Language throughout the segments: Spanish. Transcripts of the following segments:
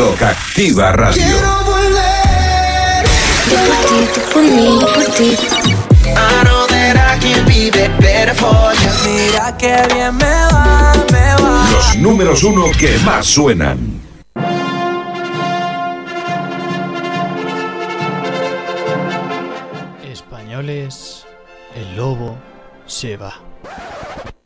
Loca Activa Radio. Quiero volver. Yo por ti, tú por mí, yo por ti. I know that I can be be- better for you. Mira que bien me va, me va. Los números uno que más suenan. Españoles, el lobo se va.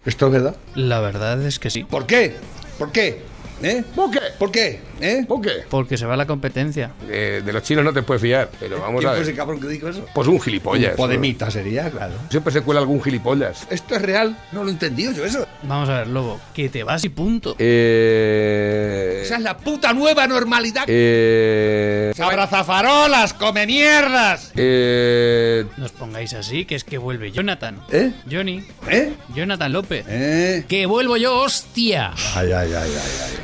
¿Esto es verdad? La verdad es que sí. ¿Por qué? ¿Por qué? ¿Eh? ¿Por qué? ¿Por qué? ¿Eh? ¿Por qué? Porque se va la competencia. Eh, de los chinos no te puedes fiar, pero vamos ¿Quién a fue ver. ese cabrón que dijo eso? Pues un gilipollas. Un podemita sería, claro. Siempre se cuela algún gilipollas. ¿Esto es real? No lo he entendido yo eso. Vamos a ver, lobo, que te vas y punto. Eh. Esa es la puta nueva normalidad. Eh. ¡Abrazafarolas! ¡Come mierdas! Eh. No os pongáis así, que es que vuelve Jonathan. ¿Eh? Johnny. ¿Eh? Jonathan López. ¿Eh? Que vuelvo yo, hostia. Ay, ay, ay, ay, ay.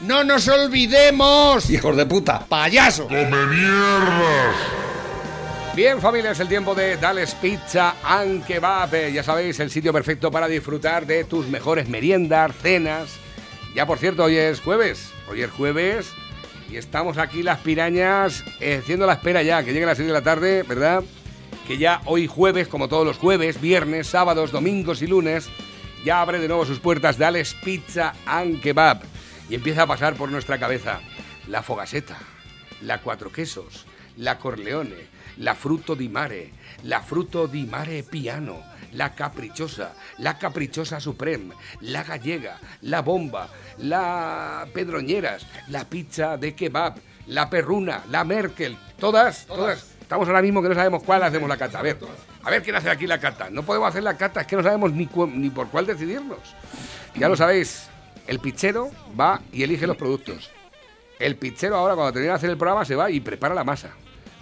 ¡No nos olvidemos! ¡Hijos de puta! ¡Payaso! Bien, familia, es el tiempo de Dales Pizza and Kebab. Eh, Ya sabéis, el sitio perfecto para disfrutar de tus mejores meriendas, cenas. Ya, por cierto, hoy es jueves. Hoy es jueves y estamos aquí las pirañas eh, haciendo la espera ya, que llegue las 6 de la tarde, ¿verdad? Que ya hoy jueves, como todos los jueves, viernes, sábados, domingos y lunes, ya abre de nuevo sus puertas Dales Pizza and Kebab. Y empieza a pasar por nuestra cabeza la fogaseta, la cuatro quesos, la corleone, la fruto di mare, la fruto di mare piano, la caprichosa, la caprichosa supreme, la gallega, la bomba, la pedroñeras, la pizza de kebab, la perruna, la merkel, todas, todas. Estamos ahora mismo que no sabemos cuál hacemos la cata. A ver, a ver quién hace aquí la cata. No podemos hacer la cata, es que no sabemos ni, cu- ni por cuál decidirnos. Ya lo sabéis, el pizzero va y elige los productos. El pizzero ahora cuando termina de hacer el programa se va y prepara la masa.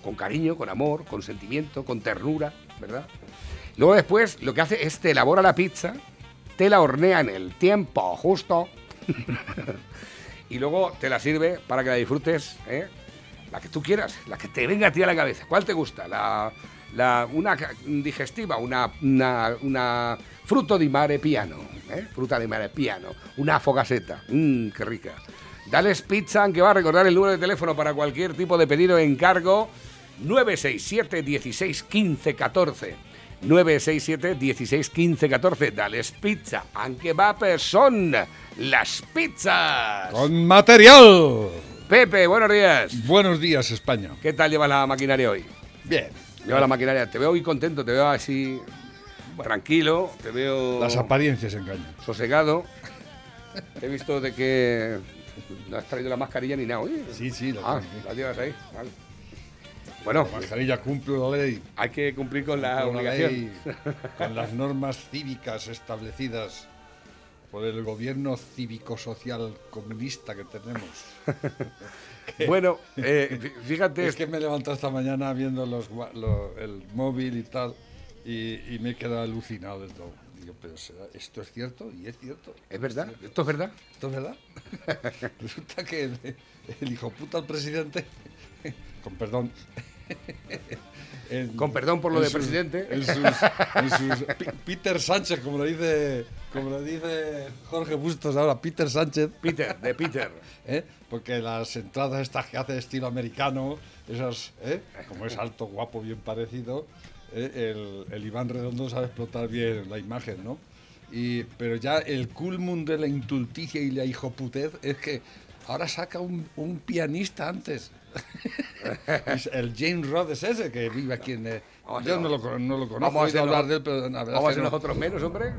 Con cariño, con amor, con sentimiento, con ternura, ¿verdad? Luego después lo que hace es te elabora la pizza, te la hornea en el tiempo justo y luego te la sirve para que la disfrutes, ¿eh? La que tú quieras, la que te venga a ti a la cabeza. ¿Cuál te gusta? La, la- una digestiva, una, una, una fruto di mare piano, ¿eh? Fruta di mare piano, una fogaseta, mmm, qué rica. Dales Pizza, que va a recordar el número de teléfono para cualquier tipo de pedido e encargo, 967 16 15 14. 967 16 15 14. Dales Pizza, aunque va son las pizzas. ¡Con material! Pepe, buenos días. Buenos días, España. ¿Qué tal llevas la maquinaria hoy? Bien. Lleva la maquinaria. Te veo muy contento, te veo así tranquilo, te veo Las apariencias engañan. sosegado. He visto de que no has traído la mascarilla ni nada. Oye, Sí, sí, la ah, la llevas ahí. Vale. Bueno, La mascarilla cumple la ley. hay que cumplir con la obligación. ley, con las normas cívicas establecidas por el gobierno cívico-social comunista que tenemos. Bueno, eh, fí- fíjate, Es que me he levantado esta mañana viendo los, lo- el móvil y tal, y, y me he quedado alucinado del todo. Digo, pero será- ¿esto es cierto? Y es cierto. es verdad, esto es verdad. ¿Esto es verdad? Resulta que el, el hijo puta del presidente, con perdón. en- Con perdón por lo de sus- presidente. En sus, en sus- Peter Sánchez, como lo dice, como lo dice Jorge Bustos ahora, Peter Sánchez. Peter, de Peter. ¿eh? Porque las entradas estas que hace de estilo americano, esas, ¿eh? como es alto, guapo, bien parecido. El, el Iván Redondo sabe explotar bien la imagen, ¿no? Y, pero ya el culmum de la intulticia y la hijoputez es que ahora saca un, un pianista antes. Es el James Rhodes ese que vive aquí en... eh, a yo no lo, no lo conozco, vamos a hablar de él, pero la verdad Vamos a ser no. nosotros menos, hombre.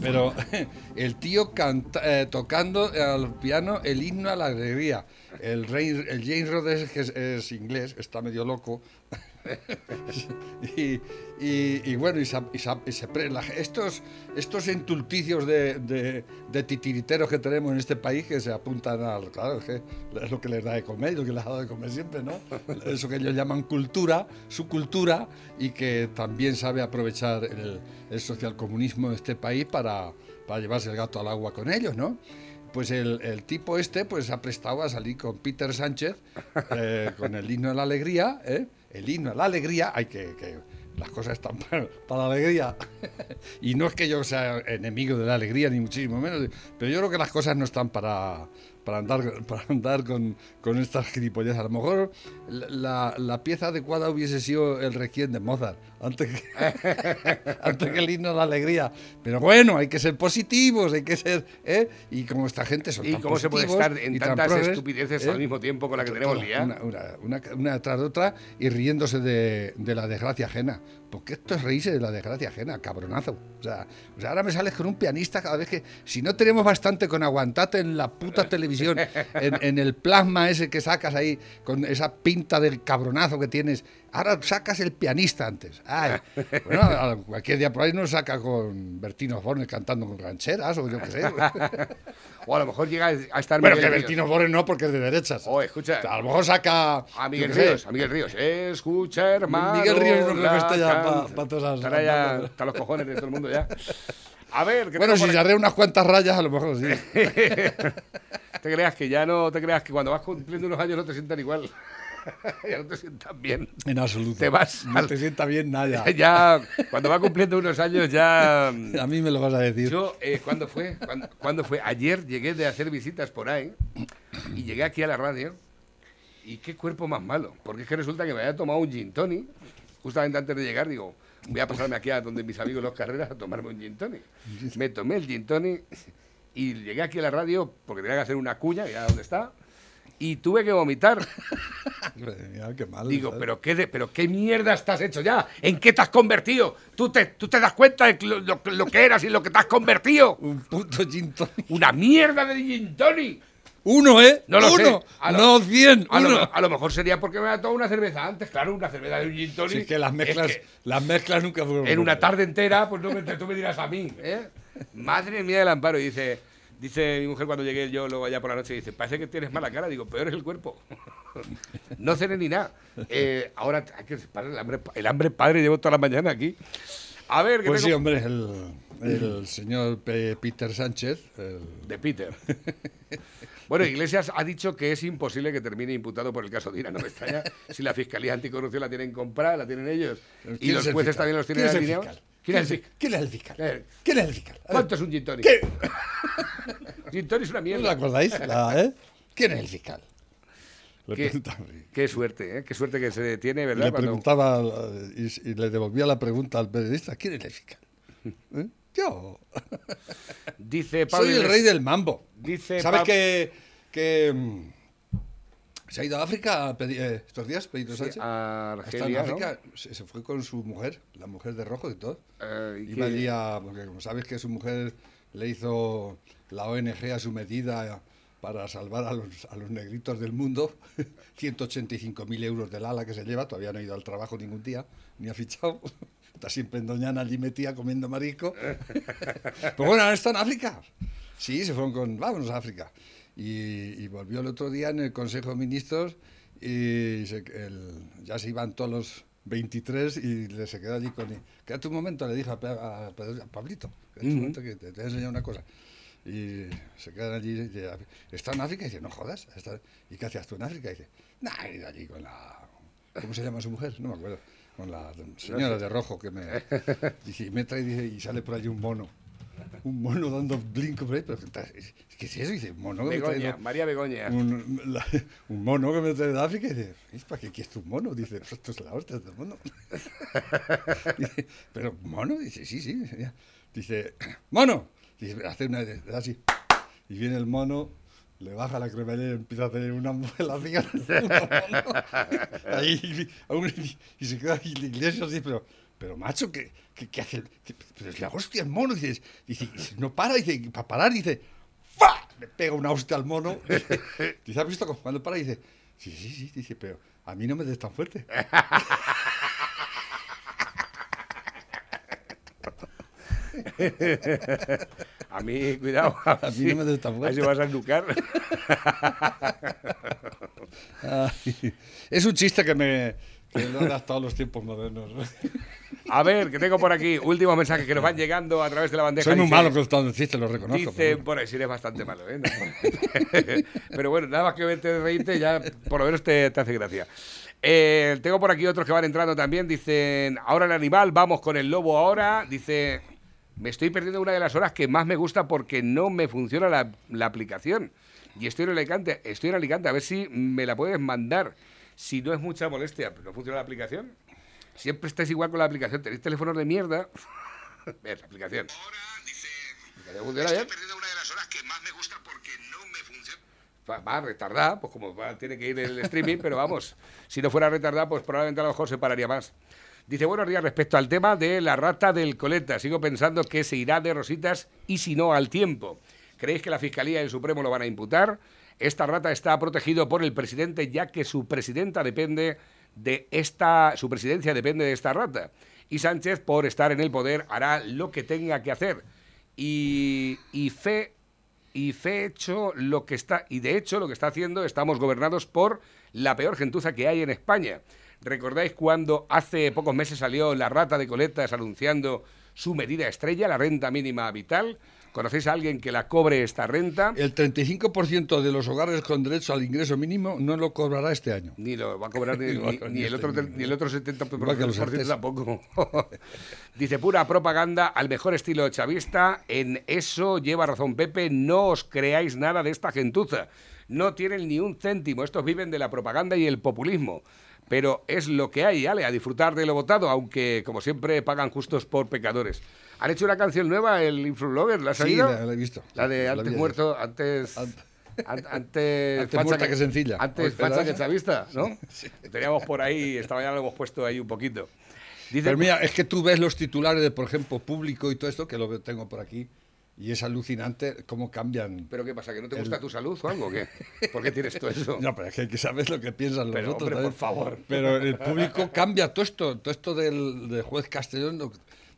Pero el tío canta, eh, tocando al piano el himno a la alegría. El, rey, el James Rhodes, que es, es inglés, está medio loco. y, y- y bueno, y se, y se- la- estos, estos entulticios de, de- de titiriteros que tenemos en este país que se apuntan al. Claro, es que es lo que les da de comer, lo que les ha dado de comer siempre, ¿no? Eso que ellos llaman cultura, su cultura, y que también sabe aprovechar el, el socialcomunismo de este país para, para llevarse el gato al agua con ellos, ¿no? Pues el, el tipo este pues ha prestado a salir con Peter Sánchez, eh, con el himno de la alegría, ¿eh? el himno de la alegría, hay que, que las cosas están para, para la alegría. y no es que yo sea enemigo de la alegría, ni muchísimo menos, pero yo creo que las cosas no están para, para andar, para andar con, con estas gilipollas. A lo mejor la, la pieza adecuada hubiese sido el requiem de Mozart, antes que, antes que el himno de la alegría. Pero bueno, hay que ser positivos, hay que ser... ¿eh? Y como esta gente son ¿Y tan cómo se puede estar en tan tantas progres, estupideces ¿eh? al mismo tiempo con la que tenemos Una, liada? una, una, una tras otra y riéndose de, de la desgracia ajena. Porque esto es reírse de la desgracia ajena, cabronazo. O sea, o sea, ahora me sales con un pianista cada vez que. Si no tenemos bastante con aguantarte en la puta televisión, en, en el plasma ese que sacas ahí, con esa pinta del cabronazo que tienes, ahora sacas el pianista antes. Ay, bueno, cualquier día por ahí nos saca con Bertino Osborne cantando con rancheras o yo qué sé. O a lo mejor llega a estar Bueno, que Miguel. Bertino Osborne no, porque es de derechas. Oh, escucha. A lo mejor saca. A Miguel sé, Ríos, a Miguel Ríos. Escucha, hermano. Miguel Ríos no creo que esté ya pa- can- pa todas las- Estará ya hasta los cojones de todo el mundo ya. A ver, que Bueno, si arrea unas cuantas rayas, a lo mejor sí. te creas que ya no te creas que cuando vas cumpliendo unos años no te sientan igual. ya no te sientan bien. En absoluto. Te vas No al- te sienta bien nada. ya, cuando va cumpliendo unos años ya. A mí me lo vas a decir. Yo, eh, ¿cuándo fue? ¿Cuándo, cuándo fue? Ayer llegué de hacer visitas por ahí y llegué aquí a la radio y qué cuerpo más malo. Porque es que resulta que me había tomado un gin tonic justamente antes de llegar. Digo, voy a pasarme aquí a donde mis amigos los carreras a tomarme un gin tonic. Me tomé el gin tonic y llegué aquí a la radio porque tenía que hacer una cuña, ya dónde está, y tuve que vomitar. Mira, qué mal. Digo, ¿sabes? pero qué, de- pero qué mierda estás hecho ya. ¿En qué te has convertido? ¿Tú te, tú te das cuenta de lo, lo- lo que eras y lo que te has convertido? Un puto gin tonic. Una mierda de gin tonic. Uno, ¿eh? No lo uno. sé. A lo- No cien. A uno. lo, a lo mejor sería porque me había tomado una cerveza antes. Claro, una cerveza de un gin tonic. Sí, es que las mezclas, Es que las mezclas nunca fueron. en una tarde entera, pues no me, tú me dirás a mí. ¿eh? Madre mía del amparo. Y dice, dice mi mujer cuando llegué yo luego allá por la noche, dice, parece que tienes mala cara. Digo, peor es el cuerpo. no cené ni nada. Eh, ahora hay que parar el hambre, el hambre padre llevo toda la mañana aquí. A ver, que Pues sí, hombre, el, el señor Pe- Peter Sánchez. el- de Peter. Bueno, Iglesias ha dicho que es imposible que termine imputado por el caso Dina. No me extraña si la Fiscalía Anticorrupción la tienen comprada, la tienen ellos. Y ¿Quién los jueces también los tienen ¿Quién es el alineados. ¿Quién es el fiscal? ¿Quién es el fiscal? ¿Quién es el fiscal? ¿Cuánto es un gin tonic? ¿Qué? Gin tonic es una ¿No os mierda. acordáis? La, ¿eh? ¿Quién es el fiscal? Le Qué, qué suerte, ¿eh? Qué suerte que se detiene, y ¿verdad? le Cuando- preguntaba y, y le devolvía la pregunta al periodista: ¿Quién es el fiscal? ¿Eh? Yo. Dice Pablo Soy el rey del mambo. Dice ¿Sabes Pab- que, que mm, se ha ido a África a pedir- eh, estos días, Pedro Sí, Sánchez? a Está en Argelia, ¿no? África, se, se fue con su mujer, la mujer de rojo y todo. Eh, ¿y Iba allí a, porque como sabes que su mujer le hizo la ONG a su medida para salvar a los, a los negritos del mundo, 185.000 euros del ala que se lleva, todavía no ha ido al trabajo ningún día, ni ha fichado. Está siempre en Doñana allí metida comiendo marisco. Pero bueno, ahora está en África. Sí, se fueron con, vámonos a África. Y, y volvió el otro día en el Consejo de Ministros y se- el- ya se iban todos los 23 y le se quedó allí con... Quédate un momento, le dijo a, a a Pablito, quédate un momento que te, te voy a enseñar una cosa. Y se quedan allí, y ¿está en África? Y dice, no jodas. está- ¿Y qué hacías tú en África? Y dice, nah, he ido allí con la... ¿Cómo se llama su mujer? No me acuerdo. Con la señora de rojo que me... Dice, y me trae dice, y sale por allí un mono. Un mono dando blinco por ahí. Pero, ¿Qué es eso? Y dice, mono que me trae María Begoña. un, la- un mono que me trae de África y dice, "¿Y ¿para qué quieres un mono? Dice, "Pues esto es la hostia del mono. Dice, pero mono, dice, sí, sí. ya". Dice, mono. Dice, hace una así. Y viene el mono, le baja la cremallera y empieza a hacer una modelación. Ahí, y se queda ahí la iglesia así, pero, pero macho, ¿qué, qué, qué hace? ¿Qué- pero es la hostia el mono, dice, dice, no para, dice, para parar, dice, ¡fa! le pega una hostia al mono. Dice, ¿has visto cuando para? Dice, sí, sí, sí, dice, pero a mí no me des tan fuerte. A mí, cuidado. A, mí no me des tan fuerte. si vas a enducar. Ay, es un chiste que me he adaptado a los tiempos modernos. A ver, que tengo por aquí últimos mensajes que nos van llegando a través de la bandeja. Soy muy Dice- malo contando chistes, lo reconozco. Dice, pero por ahí sí eres bastante malo, ¿eh? No. Pero bueno, nada más que verte de reírte ya por lo menos te, te hace gracia. Eh, tengo por aquí otros que van entrando también. Dicen, ahora el animal, vamos con el lobo ahora. Dice, me estoy perdiendo una de las horas que más me gusta porque no me funciona la, la aplicación. Y estoy en Alicante, estoy en Alicante, a ver si me la puedes mandar. Si no es mucha molestia, ¿no funciona la aplicación? Siempre estáis igual con la aplicación. ¿Tenéis teléfonos de mierda? Ver, la aplicación. ¿Ya funciona bien? una de las horas que más me gusta porque no me funciona. Va, va retardada, pues como va, tiene que ir el streaming, pero vamos, si no fuera retardada, pues probablemente a lo mejor se pararía más. Dice, buenos días, respecto al tema de la rata del coleta, sigo pensando que se irá de rositas y si no, al tiempo. ¿Creéis que la Fiscalía y el Supremo lo van a imputar? Esta rata está protegido por el presidente ya que su presidenta depende de esta, su presidencia depende de esta rata. Y Sánchez, por estar en el poder, hará lo que tenga que hacer. Y, fe y fe hecho lo que está y de hecho lo que está haciendo estamos gobernados por la peor gentuza que hay en España. ¿Recordáis cuando hace pocos meses salió la rata de coletas anunciando su medida estrella, la renta mínima vital? ¿Conocéis a alguien que la cobre esta renta? El 35% de los hogares con derecho al ingreso mínimo no lo cobrará este año. Ni lo va a cobrar ni, ni- ni ni el, este otro, ni- el otro 70% Igual que los por ciento artes. tampoco. Dice, pura propaganda al mejor estilo chavista. En eso lleva razón Pepe. No os creáis nada de esta gentuza. No tienen ni un céntimo. Estos viven de la propaganda y el populismo. Pero es lo que hay, Ale, a disfrutar de lo votado, aunque, como siempre, pagan justos por pecadores. ¿Han hecho una canción nueva, el Influblogger? ¿La has Sí, la, la he visto. La de La antes ayer. muerto, antes... Ant- an- Antes, Antes muerta que sencilla. Antes facha que chavista, ¿no? Teníamos por ahí, estaba ya lo hemos puesto ahí un poquito. Dice, Pero mira, es que tú ves los titulares de, por ejemplo, público y todo esto, que lo tengo por aquí, y es alucinante cómo cambian. ¿pero qué pasa? ¿Que no te el- gusta tu salud o algo? ¿Qué? ¿Por qué tienes todo eso? No, pero es que hay que saber lo que piensan los otros. hombre, por favor. Pero el público cambia todo esto. Todo esto del, del juez Castellón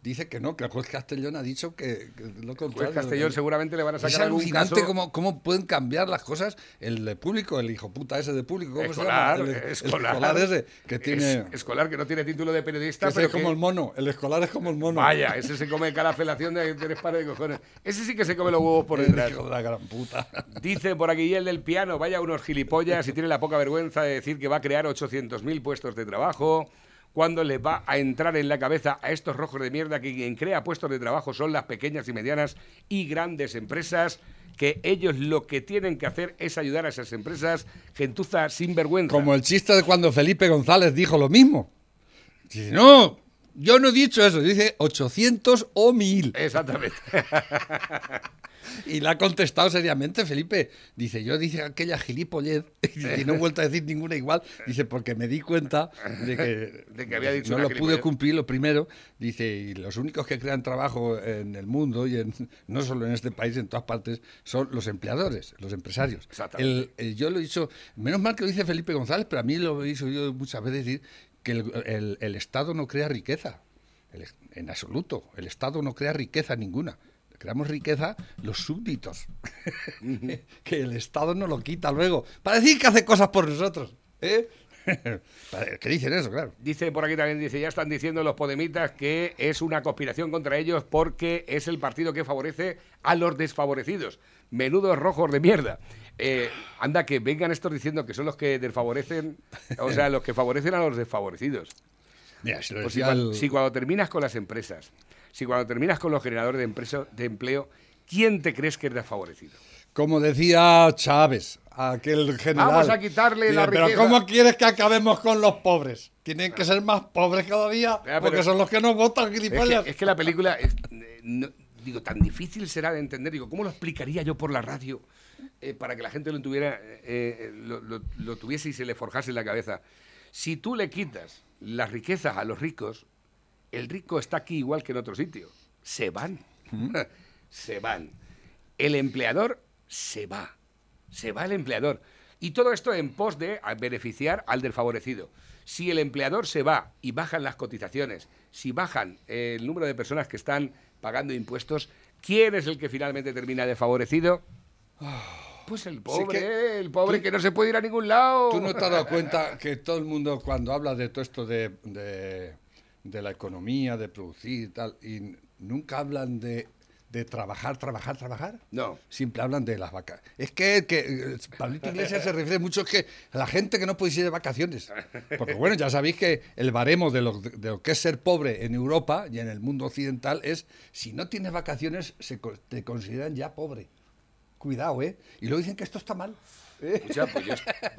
dice que no, que el juez Castellón ha dicho que, que lo Pues contrario. Castellón seguramente le van a Es sacar algún alucinante caso. cómo, cómo pueden cambiar las cosas. El de público, el hijo puta ese de público, ¿cómo Escolar, se llama? El, el escolar. escolar ese, que Es- tiene... escolar que no tiene título de periodista, que ese pero es como que- el mono. El escolar es como el mono. Vaya, ese se come cada felación de tres pares de cojones. Ese sí que se come los huevos por El detrás. hijo de la gran puta. Dice por aquí el del piano, vaya unos gilipollas y tiene la poca vergüenza de decir que va a crear 800.000 puestos de trabajo. Cuando les va a entrar en la cabeza a estos rojos de mierda que quien crea puestos de trabajo son las pequeñas y medianas y grandes empresas, que ellos lo que tienen que hacer es ayudar a esas empresas, gentuza sin vergüenza. Como el chiste de cuando Felipe González dijo lo mismo. Dice, no, yo no he dicho eso. Dice 800 o 1000. Exactamente. Y le ha contestado seriamente Felipe. Dice, yo dice aquella gilipollez. Y no he vuelto a decir ninguna igual. Dice, porque me di cuenta de que, De que había dicho no lo pude cumplir lo primero. Dice, y los únicos que crean trabajo en el mundo, y en, no solo en este país, en todas partes, son los empleadores, los empresarios. Exactamente. El- el- yo lo he dicho, menos mal que lo dice Felipe González, pero a mí lo he dicho yo muchas veces decir que el, el- el Estado no crea riqueza. El- en absoluto. El Estado no crea riqueza ninguna. Creamos riqueza los súbditos. que el Estado no lo quita luego. Para decir que hace cosas por nosotros. ¿eh? Que dicen eso, claro. Dice por aquí también, dice, ya están diciendo los podemitas que es una conspiración contra ellos porque es el partido que favorece a los desfavorecidos. Menudos rojos de mierda. Eh, anda, que vengan estos diciendo que son los que desfavorecen, o sea, los que favorecen a los desfavorecidos. Mira, si lo Pues si, cuando, el- si cuando terminas con las empresas, si cuando terminas con los generadores de, empresa- de empleo, ¿quién te crees que es desfavorecido? Como decía Chávez, aquel general. Vamos a quitarle la Pero riqueza". ¿cómo quieres que acabemos con los pobres? Tienen que ser más pobres cada día, pero- porque son los que nos votan, Es gilipollas. que, es que la película, es- eh, no- digo, tan difícil será de entender. Digo, ¿cómo lo explicaría yo por la radio eh, para que la gente lo tuviera, eh, eh, lo, lo- lo tuviese y se le forjase en la cabeza? Si tú le quitas las riquezas a los ricos, el rico está aquí igual que en otro sitio. Se van. se van. El empleador se va. Se va el empleador. Y todo esto en pos de beneficiar al desfavorecido. Si el empleador se va y bajan las cotizaciones, si bajan el número de personas que están pagando impuestos, ¿quién es el que finalmente termina desfavorecido? Pues el pobre, que el pobre tú- que no se puede ir a ningún lado. ¿Tú no te has dado cuenta que todo el mundo cuando habla de todo esto de, de- de la economía, de producir y tal, y nunca hablan de, de trabajar, trabajar, trabajar? No. Siempre hablan de las vacas. Es que, que Pablito Iglesias se refiere mucho que a la gente que no puede ir de vacaciones. Porque bueno, ya sabéis que el baremo de lo, de lo que es ser pobre en Europa y en el mundo occidental es si no tienes vacaciones se, te consideran ya pobre. Cuidado, ¿eh? Y luego dicen que esto está mal. ¿eh? Escucha, pues yo,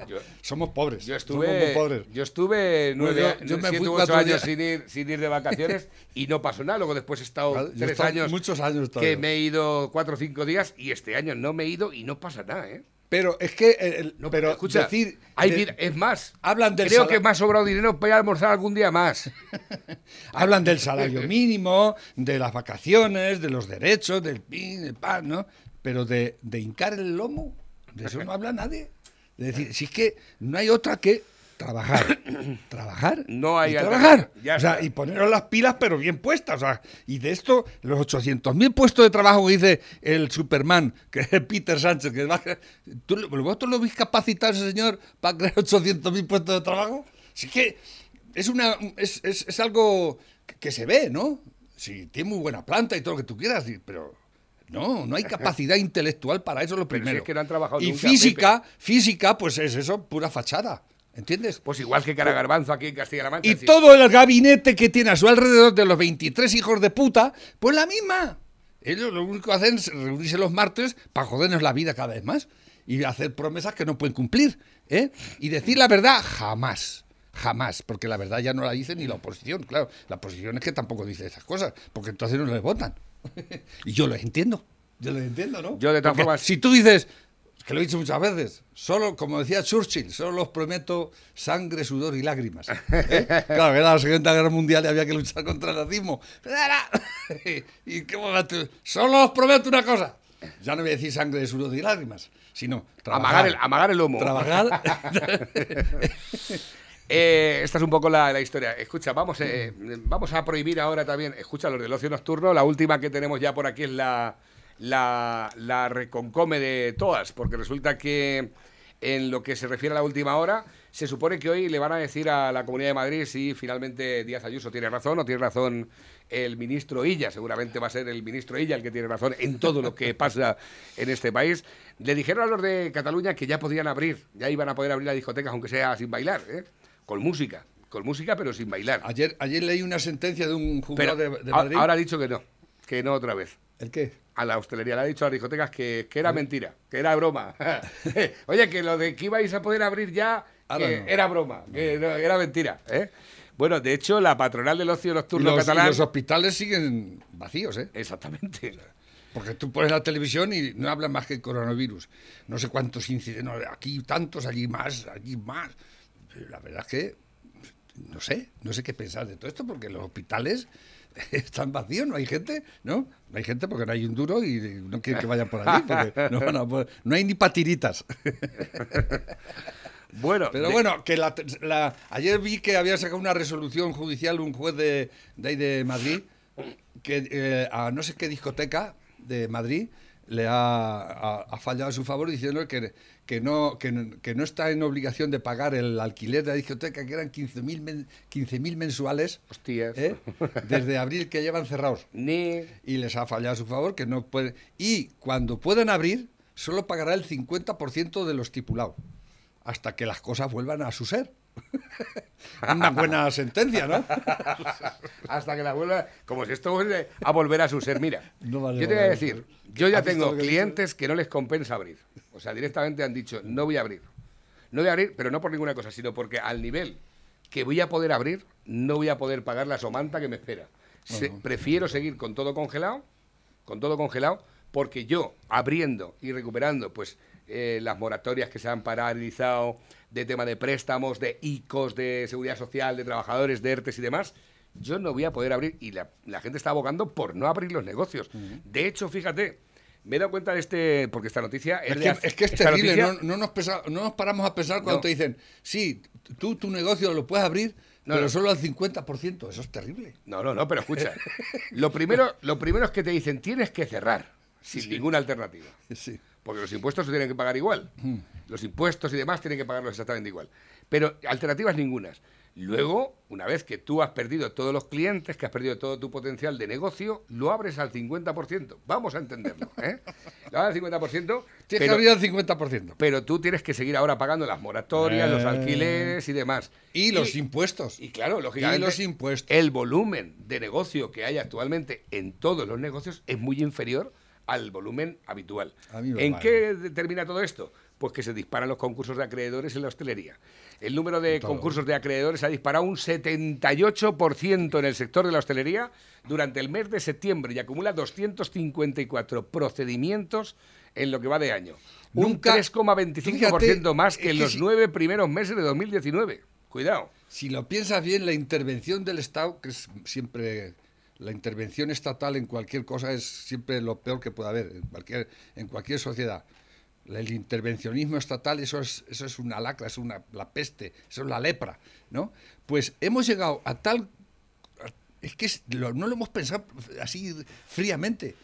yo- Somos pobres. yo somos muy estuve, pobres. yo estuve nueve, yo- yo me siete fui ocho años sin ir, sin ir de vacaciones y no pasó nada. Luego después he estado he tres estado años, muchos años todavía. que me he ido cuatro o cinco días y este año no me he ido y no pasa nada, ¿eh? Pero es que, el- No, pero escucha, decir, hay de- es más, hablan del creo que me ha sobrado dinero para ir a almorzar algún día más. hablan del salario mínimo, de las vacaciones, de los derechos, del pin, del pan, ¿no? Pero de, de hincar el lomo, de eso no habla nadie. Es decir, si es que no hay otra que trabajar, trabajar, No hay y trabajar, ya o sea, y poneros las pilas pero bien puestas, o sea, y de esto los 800.000 puestos de trabajo que dice el Superman, que es Peter Sánchez, que va ¿tú, ¿vosotros lo veis capacitado ese señor para crear 800.000 puestos de trabajo? Es que es una es, es- es algo que, que se ve, ¿no? Sí, tiene muy buena planta y todo lo que tú quieras, pero no, no hay capacidad intelectual para eso lo si primero. es que no han trabajado y nunca, física, física, pues es eso, pura fachada, ¿entiendes? Pues igual que Cara Garbanzo aquí en Castilla-La Mancha. Y sí. todo el gabinete que tiene a su alrededor de los 23 hijos de puta, pues la misma. Ellos lo único que hacen es reunirse los martes para jodernos la vida cada vez más y hacer promesas que no pueden cumplir. ¿eh? Y decir la verdad, jamás. Jamás, porque la verdad ya no la dice ni la oposición, claro. La oposición es que tampoco dice esas cosas, porque entonces no les votan. y yo lo entiendo, yo lo entiendo, ¿no? Yo, de todas formas- Si tú dices, que lo he dicho muchas veces, solo, como decía Churchill, solo os prometo sangre, sudor y lágrimas. ¿eh? Claro, que era la Segunda Guerra Mundial y había que luchar contra el nazismo. Pero era- y qué momento, solo os prometo una cosa. Ya no voy a decir sangre, sudor y lágrimas, sino trabajar. Amagar el, amagar el lomo. Trabajar. Eh, esta es un poco la, historia. Escucha, vamos, eh, vamos a prohibir ahora también. Escucha, los del ocio nocturno. La última que tenemos ya por aquí es la, la, la reconcome de todas, porque resulta que en lo que se refiere a la última hora, se supone que hoy le van a decir a la Comunidad de Madrid si finalmente Díaz Ayuso tiene razón o tiene razón el ministro Illa. Seguramente va a ser el ministro Illa el que tiene razón en todo lo que pasa en este país. Le dijeron a los de Cataluña que ya podían abrir, ya iban a poder abrir las discotecas, aunque sea sin bailar, ¿eh? Con música, con música pero sin bailar. Ayer, ayer leí una sentencia de un Pero juzgado de, Madrid. ahora ha dicho que no, que no otra vez. ¿El qué? A la hostelería le ha dicho a las discotecas que, que era mentira, que era broma. Oye, que lo de que ibais a poder abrir ya, que no. era broma, que no, era mentira. ¿eh? Bueno, de hecho, la patronal del ocio nocturno los, y catalán... los hospitales siguen vacíos, ¿eh? Exactamente. Porque tú pones la televisión y no hablan más que el coronavirus. No sé cuántos incidentes, no, aquí tantos, allí más, allí más. La verdad es que no sé, no sé qué pensar de todo esto, porque los hospitales están vacíos, no hay gente, ¿no? No hay gente porque no hay un duro y no quieren que vayan por allí, porque no, van a poder- no hay ni patiritas. Bueno, Pero de- bueno, que la, la- ayer vi que había sacado una resolución judicial un juez de, de ahí de Madrid que eh, a no sé qué discoteca de Madrid le ha, ha- ha fallado a su favor diciendo que, que, no, que, no- que no está en obligación de pagar el alquiler de la discoteca, que eran 15.000 men- 15.000 mensuales Hostias. ¿eh? desde abril que llevan cerrados. Ni... Y les ha fallado a su favor que no pueden. Y cuando puedan abrir, solo pagará el 50% de lo estipulado. Hasta que las cosas vuelvan a su ser. Una buena sentencia, ¿no? Hasta que la vuelva... Como si esto fuese a volver a su ser. Mira, No vale yo te voy a decir, yo ya ¿Has visto tengo que clientes que no les compensa abrir. O sea, directamente han dicho, no voy a abrir. No voy a abrir, pero no por ninguna cosa, sino porque al nivel que voy a poder abrir, no voy a poder pagar la somanta que me espera. Se- prefiero seguir con todo congelado, con todo congelado, porque yo, abriendo y recuperando, pues, eh, las moratorias que se han paralizado de tema de préstamos, de ICOs, de seguridad social, de trabajadores, de ERTES y demás, yo no voy a poder abrir. Y la, la gente está abogando por no abrir los negocios. De hecho, fíjate, Me he dado cuenta de este, porque esta noticia es, que, hace- es que es esta terrible, noticia- no, no nos pesa- no nos paramos a pensar cuando No. te dicen, sí, tú tu negocio lo puedes abrir, No, pero solo al 50%, eso es terrible. No, no, no, pero escucha. Lo primero, lo primero es que te dicen tienes que cerrar sin ninguna alternativa. Sí. Porque los impuestos se tienen que pagar igual. Los impuestos y demás tienen que pagarlos exactamente igual. Pero alternativas ningunas. Luego, una vez que tú has perdido todos los clientes, que has perdido todo tu potencial de negocio, lo abres al 50%. Vamos a entenderlo. ¿eh? Lo abres al 50%, Tienes que abrir al 50%. pero tú tienes que seguir ahora pagando las moratorias, los Eh. alquileres y demás. Y los impuestos. Y claro, lógicamente, Y los impuestos. el volumen de negocio que hay actualmente en todos los negocios es muy inferior al volumen habitual. ¿En vale. qué determina todo esto? Pues que se disparan los concursos de acreedores en la hostelería. El número de Todo. concursos de acreedores ha disparado un 78% en el sector de la hostelería durante el mes de septiembre y acumula 254 procedimientos en lo que va de año. Un Nunca- 3,25% fíjate, más que en los si- nueve primeros meses de 2019. Cuidado. Si lo piensas bien, la intervención del Estado, que es siempre la intervención estatal en cualquier cosa es siempre lo peor que puede haber en cualquier en cualquier sociedad. El intervencionismo estatal eso es eso es una lacra, es una la peste, eso es la lepra, ¿no? Pues hemos llegado a tal es que es- lo- no lo hemos pensado así fríamente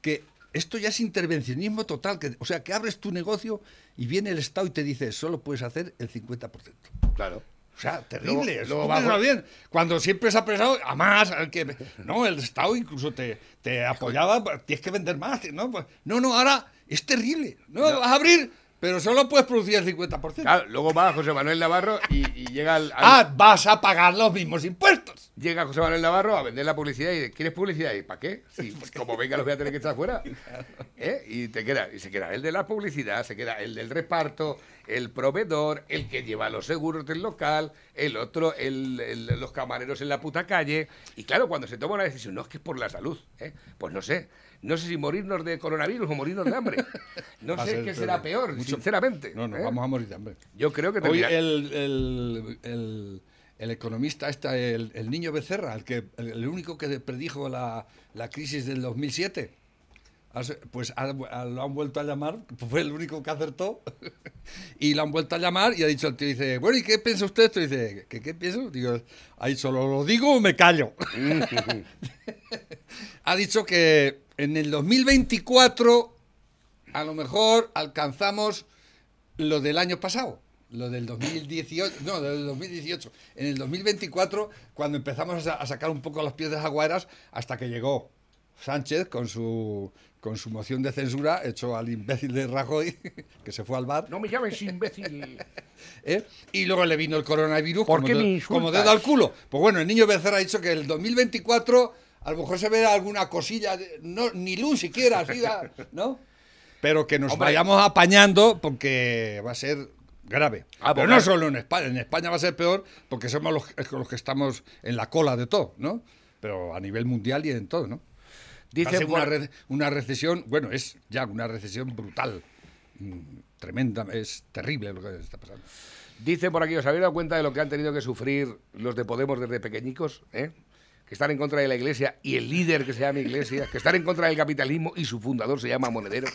que esto ya es intervencionismo total, que, o sea, que abres tu negocio y viene el Estado y te dice, solo puedes hacer el 50%. Claro. O sea, terrible. Luego- eso luego bajo- bien. Cuando siempre se ha pensado, a más, al que, no, el Estado incluso te, te apoyaba, tienes que vender más, ¿no? Pues, no, no, ahora es terrible. No, vas a abrir, pero solo puedes producir el 50%. Claro, luego va José Manuel Navarro y, y llega al, al- Ah, vas a pagar los mismos impuestos. llega José Manuel Navarro a vender la publicidad y dice, ¿quieres publicidad? ¿Y para qué? Si pues, como venga los voy a tener que echar fuera. ¿Eh? Y te queda, y se queda el de la publicidad, se queda el del reparto, el proveedor, el que lleva los seguros del local, el otro, el, el- los camareros en la puta calle. Y claro, cuando se toma una decisión, no es que es por la salud, ¿eh? pues no sé. No sé si morirnos de coronavirus o morirnos de hambre. No sé qué peor. será peor, Mucho- sinceramente. No, no, ¿eh? vamos a morir de hambre. Yo creo que Hoy el, el, el- el economista, esta, el, niño Becerra, el, que, el, único que predijo la, la crisis del 2007, has- pues ha- ha- lo han vuelto a llamar, fue el único que acertó, y lo han vuelto a llamar y ha dicho el tío, dice, bueno, ¿y qué piensa usted? Esto dice, ¿qué, qué pienso? Digo, ahí solo lo digo o me callo. ha dicho que en el 2024 a lo mejor alcanzamos lo del año pasado, lo del 2018, no, lo del 2018. En el 2024, cuando empezamos a, sa- a sacar un poco los pies de las aguaras, hasta que llegó Sánchez con su, con su moción de censura, hecho al imbécil de Rajoy, que se fue al bar. No me llames imbécil. ¿eh? Y luego le vino el coronavirus ¿Por como, qué de- me insultas? como dedo al culo. Pues bueno, el niño Becerra ha dicho que el 2024 a lo mejor se verá alguna cosilla, no, ni luz siquiera, así, ¿no? Pero que nos Hombre. vayamos apañando porque va a ser grave. Ah, Pero no solo en España, en España va a ser peor porque somos los, los que estamos en la cola de todo, ¿no? Pero a nivel mundial y en todo, ¿no? Dice una, re- una recesión, bueno, es ya una recesión brutal, mm, tremenda, es terrible lo que está pasando. Dice por aquí, ¿os habéis dado cuenta de lo que han tenido que sufrir los de Podemos desde pequeñicos? eh? Que están en contra de la Iglesia y el líder que se llama Iglesia, que están en contra del capitalismo y su fundador se llama Monedero,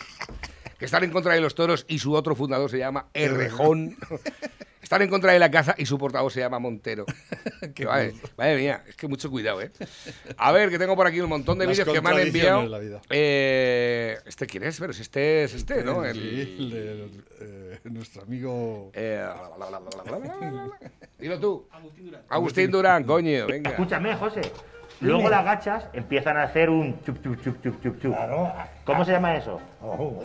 que están en contra de los toros y su otro fundador se llama Errejón, están en contra de la caza y su portavoz se llama Montero. Que vale, madre mía, es que mucho cuidado, ¿eh? A ver, que tengo por aquí un montón de vídeos que me han enviado. de la vida. Eh, ¿Este quién es? Pero si este es este, ¿no? El- Sí, el de, eh, nuestro amigo... Eh, Dilo tú. Agustín Durán. coño, venga. Escúchame, José. Luego las gachas empiezan a hacer un chup chup chup chup chup chup. ¿Cómo se llama eso?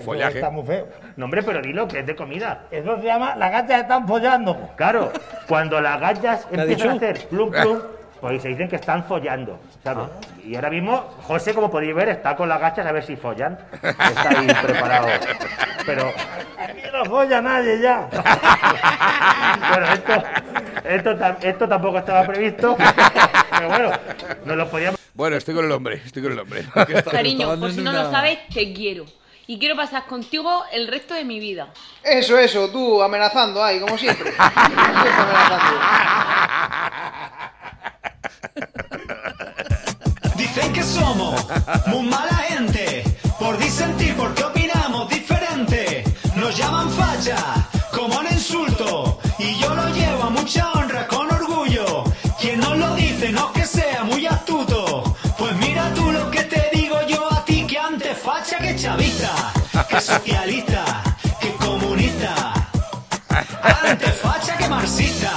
Follaje. Está muy feo. No, hombre, pero dilo que es de comida. Eso se llama las gachas están follando. Claro, cuando las gachas ¿Me ha empiezan a hacer plum plum, pues se dicen que están follando, ¿sabes? Y ahora mismo, José, como podéis ver, está con las gachas a ver si follan. Está ahí preparado. Pero, Aquí no folla nadie ya. pero esto, esto, esto tampoco estaba previsto. Pero bueno, nos lo podíamos... Bueno, estoy con el hombre, estoy con el hombre. Cariño, por si no lo sabes, te quiero. Y quiero pasar contigo el resto de mi vida. Eso, eso, tú amenazando ahí, como siempre. Dicen que somos muy mala gente. Por disentir porque opinamos diferente. Nos llaman facha, mucha honra, con orgullo. Quien nos lo dice, no es que sea muy astuto. Pues mira tú lo que te digo yo a ti, que antes facha que chavista, que socialista, que comunista. Antes facha que marxista,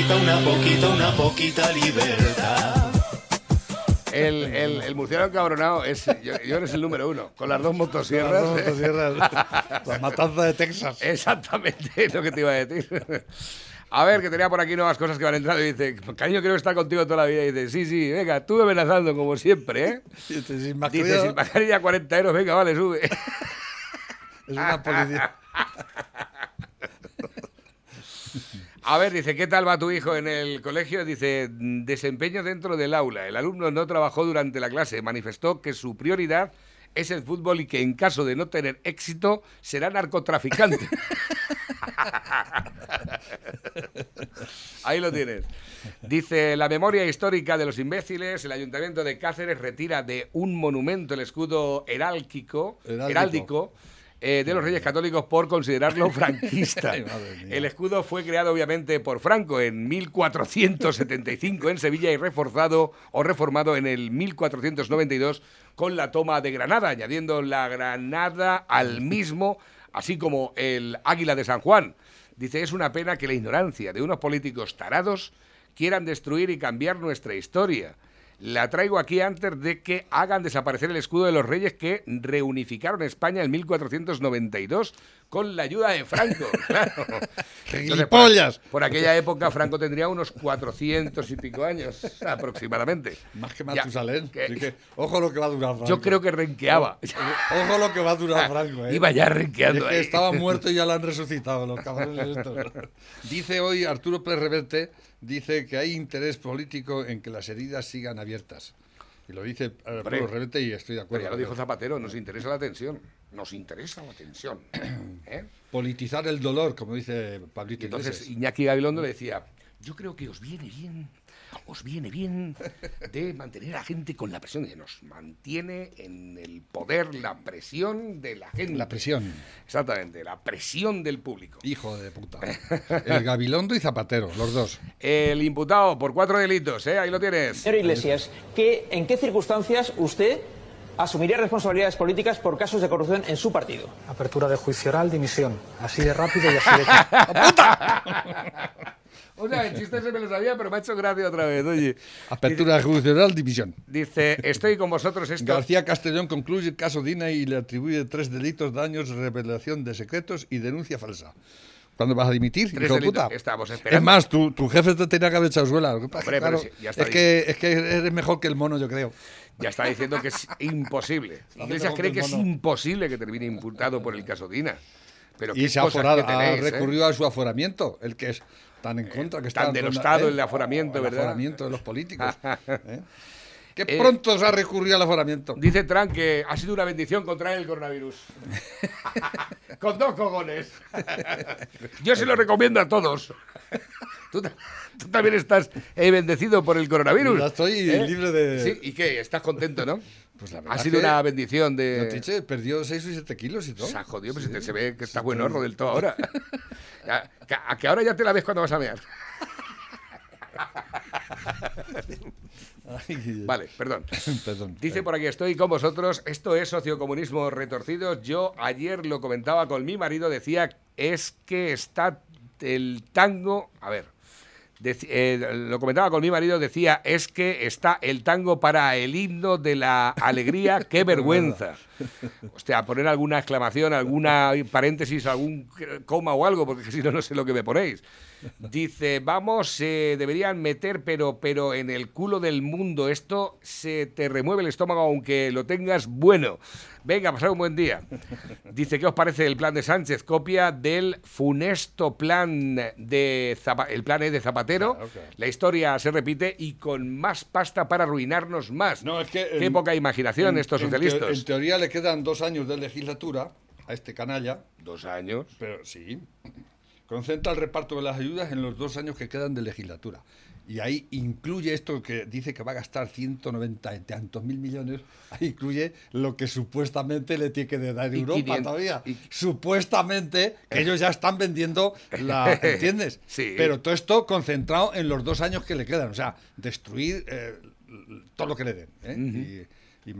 poquita, una poquita, una poquita libertad. El, el, el murciélago cabronado es, yo, yo eres el número uno, con las dos motosierras. Las dos motosierras. La matanza de Texas. Exactamente, es lo que te iba a decir. A ver, que tenía por aquí nuevas cosas que van entrando y dice, cariño, quiero estar contigo toda la vida. Y dice, sí, sí, venga, estuve amenazando como siempre, ¿eh? Dice, sin Dice, mascarilla, sin mascarilla 40 euros, venga, vale, sube. es una policía. A ver, dice, ¿qué tal va tu hijo en el colegio? Dice, desempeño dentro del aula. El alumno no trabajó durante la clase. Manifestó que su prioridad es el fútbol y que en caso de no tener éxito será narcotraficante. Ahí lo tienes. Dice, la memoria histórica de los imbéciles, el ayuntamiento de Cáceres retira de un monumento el escudo herálquico, Heráldico. heráldico eh, de los Reyes Católicos por considerarlo franquista. El escudo fue creado obviamente por Franco en 1475 en Sevilla y reforzado o reformado en el 1492 con la toma de Granada, añadiendo la Granada al mismo, así como el Águila de San Juan. Dice, es una pena que la ignorancia de unos políticos tarados quieran destruir y cambiar nuestra historia. La traigo aquí antes de que hagan desaparecer el escudo de los reyes que reunificaron España en 1492 con la ayuda de Franco. Claro. Entonces, por, por aquella época Franco tendría unos 400 y pico años aproximadamente. Más que Ya, Matusalén. que- Así que, ojo lo que va a durar Franco. Yo creo que renqueaba. Ojo lo que va a durar Franco, ¿eh? Iba ya Y es renqueando que ahí. estaba muerto y ya lo han resucitado, los cabrones estos. Dice hoy Arturo Pérez Reverte, dice que hay interés político en que las heridas sigan abiertas. Y lo dice Arturo Hombre, Reverte y estoy de Pero acuerdo. ya lo dijo Zapatero, nos interesa la tensión. Nos interesa la tensión. ¿eh? Politizar el dolor, como dice Pablito entonces Iglesias. Iñaki Gabilondo le decía, yo creo que os viene bien, os viene bien de mantener a la gente con la presión, y nos mantiene en el poder la presión de la gente. La presión. Exactamente, la presión del público. Hijo de puta. El Gabilondo y Zapatero, los dos. El imputado por cuatro delitos, ¿eh? ahí lo tienes. Señor Iglesias, ¿qué, ¿en qué circunstancias usted asumiría responsabilidades políticas por casos de corrupción en su partido? Apertura de juicio oral, dimisión. Así de rápido y así de O sea, el chiste se me lo sabía, pero me ha hecho gracia otra vez, oye. Apertura de juicio oral, división. Dice, estoy con vosotros esto. García Castellón concluye el caso Dina y le atribuye tres delitos, daños, revelación de secretos y denuncia falsa. ¿Cuándo vas a dimitir? Hijo puta? Estamos esperando. Es más, tu, tu jefe te tenía que haber echado suela. Hombre, claro, si- ya está es, que, es que eres mejor que el mono, yo creo. Ya está diciendo que es imposible. Iglesias cree que es imposible que termine imputado por el caso Dina. Pero Y se ha, aforado, que ha tenéis, ¿eh? recurrido a su aforamiento, el que es tan en contra, que está tan denostado ¿eh? el aforamiento, el ¿verdad? aforamiento de los políticos. ¿eh? Que Eh, pronto se ha recurrido al aforamiento. Dice Trump que ha sido una bendición contraer el coronavirus. Con dos cogones. Yo se lo recomiendo a todos. Tú, ta- tú también estás eh, bendecido por el coronavirus. Ya estoy ¿eh? libre de- Sí, ¿y qué? ¿Estás contento, no? Pues la verdad Ha sido que- una bendición de... No, Tiche, perdió 6 o 7 kilos y todo. Se ha jodido, pues se, te- se ve que está buenorro del todo ahora. a, que- a que ahora ya te la ves cuando vas a mear. Vale, perdón. Perdón. Dice por aquí, estoy con vosotros, esto es sociocomunismo retorcido. Yo ayer lo comentaba con mi marido, decía, es que está el tango, a ver, deci- eh, lo comentaba con mi marido, decía, es que está el tango para el himno de la alegría, qué vergüenza. Hostia, poner alguna exclamación, alguna paréntesis, algún coma o algo, porque si no, no sé lo que me ponéis. Dice, vamos, se deberían meter, pero, pero en el culo del mundo. Esto se te remueve el estómago aunque lo tengas bueno. Venga, pasar un buen día. Dice, ¿qué os parece el plan de Sánchez? Copia del funesto plan de Zapa- el plan E de Zapatero. La historia se repite y con más pasta para arruinarnos más. No, es que Qué en- poca imaginación en- estos en socialistas. En teoría le quedan dos años de legislatura a este canalla. ¿Dos años? Pero sí. Concentra el reparto de las ayudas en los dos años que quedan de legislatura. Y ahí incluye esto que dice que va a gastar 190 y tantos mil millones, ahí incluye lo que supuestamente le tiene que dar Europa 500 todavía. Supuestamente que ellos ya están vendiendo la... ¿Entiendes? Sí. Pero todo esto concentrado en los dos años que le quedan. O sea, destruir eh, todo lo que le den. ¿eh? Y, y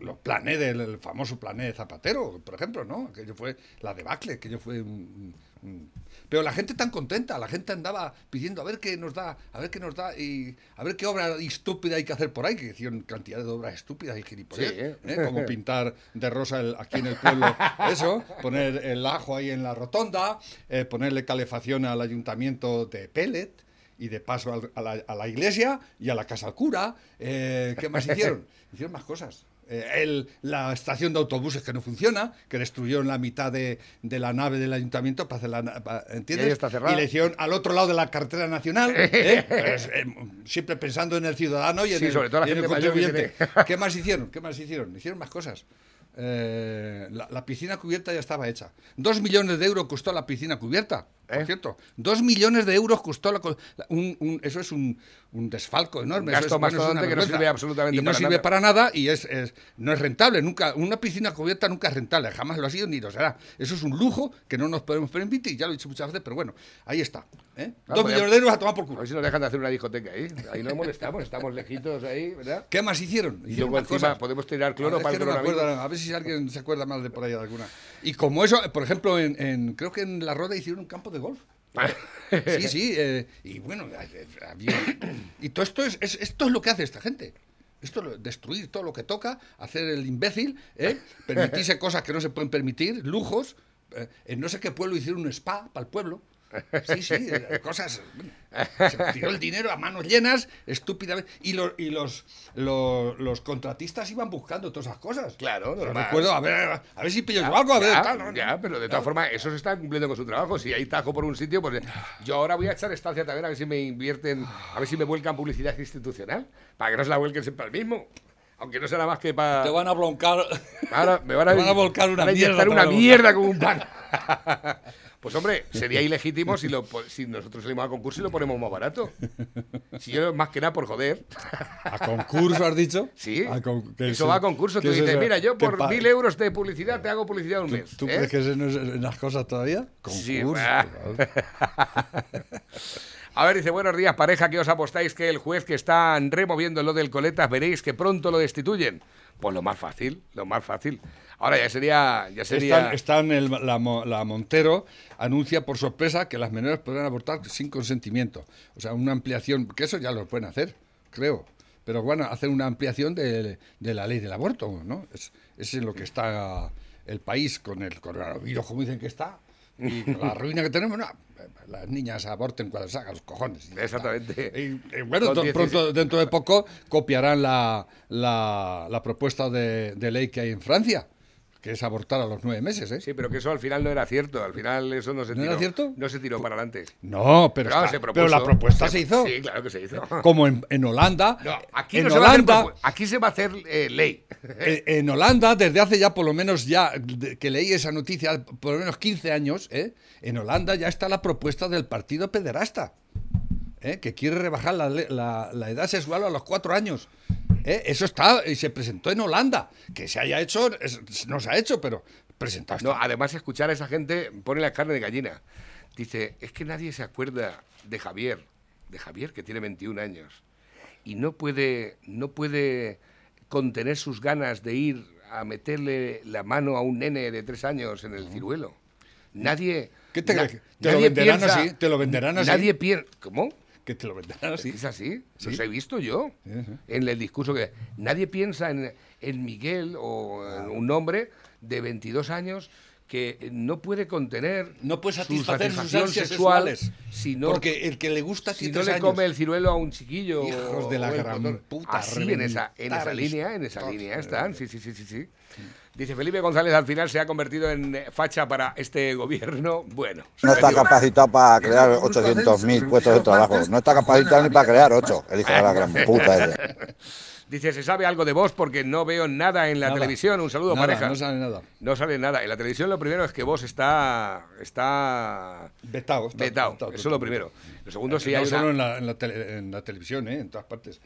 los planes del el famoso plané de Zapatero, por ejemplo, ¿no? Aquello fue la debacle, aquello fue un, un- un- Pero la gente tan contenta, la gente andaba pidiendo a ver qué nos da, a ver qué nos da y a ver qué obra estúpida hay que hacer por ahí, que hicieron cantidad de obras estúpidas y gilipollas, Sí, ¿eh? ¿eh? como pintar de rosa el- aquí en el pueblo, eso, poner el ajo ahí en la rotonda, eh, ponerle calefacción al ayuntamiento de pellet y de paso al- a la, a la iglesia y a la casa al cura. Eh, ¿Qué más hicieron? hicieron más cosas. Eh, el- la estación de autobuses que no funciona, que destruyeron la mitad de, de la nave del ayuntamiento para hacer la na- pa- ¿entiendes? Y está. Y le hicieron al otro lado de la carretera nacional, ¿eh? Pues, eh, siempre pensando en el ciudadano y en Sí, el, sobre todo la y en el gente que contribuyente. ¿Qué más hicieron? ¿Qué más hicieron? Hicieron más cosas. Eh, la, la piscina cubierta ya estaba hecha. Dos millones de euros costó la piscina cubierta, ¿Eh? por cierto. Dos millones de euros costó la... un- un- eso es un, un desfalco enorme. Gasto es- bueno, que no sirve absolutamente y no para sirve nada. para nada y es, es- no es rentable. Nunca, una piscina cubierta nunca es rentable. Jamás lo ha sido ni lo será. Eso es un lujo que no nos podemos permitir. Ya lo he dicho muchas veces, pero bueno, ahí está. ¿eh? Ah, Dos pues millones de euros a tomar por A culo. ver si nos dejan de hacer una discoteca ahí. Ahí no molestamos, estamos lejitos ahí, ¿verdad? ¿Qué más hicieron? Y luego más encima cosas. podemos tirar cloro A para el no acuerdo, a ver si alguien se acuerda más de por ahí de alguna. Y como eso, por ejemplo, en, en- creo que en La Roda hicieron un campo de golf. Sí, sí, eh, y bueno, eh, había- y todo esto es, es- esto es lo que hace esta gente. Esto destruir todo lo que toca, hacer el imbécil, ¿eh? permitirse cosas que no se pueden permitir, lujos. eh, en no sé qué pueblo hicieron un spa para el pueblo. Sí, sí, eh, cosas. se tiró el dinero a manos llenas, estúpidamente. Y, los y los, los, los contratistas iban buscando todas esas cosas. Claro, normal. recuerdo, a ver, a ver si pillo yo algo, a ver, ya, tal, ¿no? ya, pero de todas formas, esos están cumpliendo con su trabajo. Si hay tajo por un sitio, pues yo ahora voy a echar estancia también a ver si me invierten, a ver si me vuelcan publicidad institucional, para que no se la vuelquen siempre al mismo. Aunque no será más que para. Te van a bloncar. Ahora me van a, Te van a volcar una mierda, una van a volcar. mierda como un pan. Pues hombre, sería ilegítimo si, lo, po- si nosotros salimos a concurso y lo ponemos más barato. Si yo más que nada por joder. ¿A concurso has dicho? Sí. A con- Eso va a concurso. ¿Qué Tú es dices, eso? mira, yo ¿Qué por mil euros de publicidad te hago publicidad un mes. ¿Tú ¿eh? crees que eso no es en las cosas todavía? Concurso. A ver, dice, buenos días, pareja, que os apostáis que el juez que está removiendo lo del coletas veréis que pronto lo destituyen? Pues lo más fácil, lo más fácil. Ahora ya sería... Ya sería... Están, están el- la, la Montero anuncia por sorpresa que las menores podrán abortar sin consentimiento. O sea, una ampliación, que eso ya lo pueden hacer, creo. Pero bueno, hacer una ampliación de, de la ley del aborto, ¿no? Es, es en lo que está el país con el coronavirus, como dicen que está, y con la ruina que tenemos. No, las niñas aborten cuando les hagan los cojones. está. Exactamente. Y, y bueno, to- 16. pronto, dentro de poco, copiarán la, la, la propuesta de, de ley que hay en Francia, que es abortar a los nueve meses, ¿eh? Sí, pero que eso al final no era cierto. Al final eso no se ¿No tiró. era cierto? No se tiró para adelante. No, pero, Claro, está- se pero la propuesta se, hizo. Sí, claro que se hizo. Como en, en Holanda. No, aquí en no se va a hacer Holanda, propu- aquí se va a hacer eh, ley. en, en Holanda, desde hace ya por lo menos ya de- que leí esa noticia, por lo menos 15 años, ¿eh? en Holanda ya está la propuesta del partido pederasta, ¿eh? que quiere rebajar la, la- la edad sexual a los cuatro años. ¿Eh? Eso está y se presentó en Holanda. Que se haya hecho, es- no se ha hecho, pero presentado. No, además escuchar a esa gente pone la carne de gallina. Dice, es que nadie se acuerda de Javier, de Javier que tiene 21 años y no puede no puede contener sus ganas de ir a meterle la mano a un nene de tres años en el ciruelo. Nadie ¿Qué te na-? ¿Te lo nadie venderán piensa- así? ¿Te lo venderán así? Nadie piensa, ¿cómo? Que te lo venderán así. ¿Es así? Sí. Los he visto yo. Sí, sí. En el discurso que nadie piensa en, en Miguel o en un hombre de 22 años que no puede contener No puede su satisfacer sus satisfacción ansias sexual sexuales. si no, Porque el que le gusta si no le años. come el ciruelo a un chiquillo. Hijos de la gran puta, Así, en esa, en esa línea, en esa línea están. Sí, sí, sí, sí, sí. Dice Felipe González al final se ha convertido en eh, facha para este gobierno. Bueno. No está capacitado para crear 800.000 puestos de trabajo. No está capacitado ni para crear 8. El hijo de la gran puta. ese. Dice, ¿se sabe algo de vos? Porque no veo nada en la Nada. televisión. Un saludo, Nada, pareja. no sale nada. No sale nada. En la televisión lo primero es que vos está... Está... Vetado. está- Vetado. vetado Eso es lo primero. Lo segundo, sí no hay solo una... en, la, en la tele- en la televisión, ¿eh? en todas partes.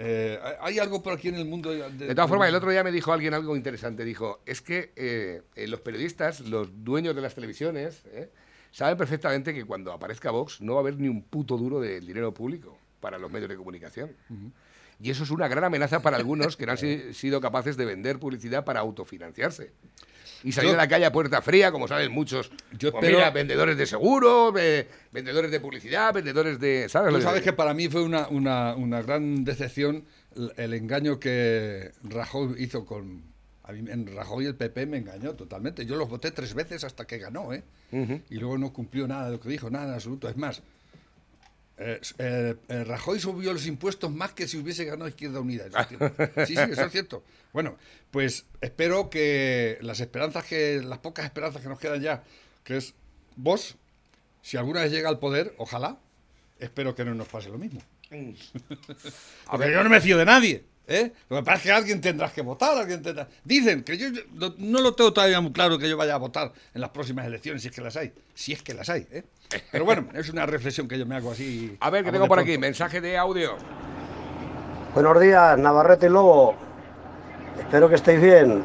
Eh, ¿hay- ¿Hay algo por aquí en el mundo? De, De todas formas, el otro día me dijo alguien algo interesante. Dijo, es que eh, eh, los periodistas, los dueños de las televisiones, eh, saben perfectamente que cuando aparezca Vox no va a haber ni un puto duro de dinero público para los medios de comunicación. Y eso es una gran amenaza para algunos que no han si- sido capaces de vender publicidad para autofinanciarse. Y salir Yo- a la calle a puerta fría, como saben muchos. Yo Pues espero- mira, vendedores de seguro, eh, vendedores de publicidad, vendedores de... ¿Sabes? Tú sabes que para mí fue una, una, una gran decepción el, el engaño que Rajoy hizo con... A mí en Rajoy el PP me engañó totalmente. Yo los voté tres veces hasta que ganó, ¿eh? Y luego no cumplió nada de lo que dijo, nada en absoluto. Es más, eh, eh, eh, Rajoy subió los impuestos más que si hubiese ganado Izquierda Unida. Eso es cierto. Sí, sí, eso es cierto. Bueno, pues espero que las esperanzas que, las pocas esperanzas que nos quedan ya, que es vos, si alguna vez llega al poder, ojalá, espero que no nos pase lo mismo. Porque yo no me fío de nadie. ¿Eh? Lo que pasa es que alguien tendrás que votar, alguien tendrá... Dicen que yo yo no, no lo tengo todavía muy claro que yo vaya a votar en las próximas elecciones, si es que las hay. Si es que las hay. ¿eh? Pero bueno, es una reflexión que yo me hago así. A ver, que tengo por pronto. aquí, mensaje de audio. Buenos días, Navarrete y Lobo. Espero que estéis bien.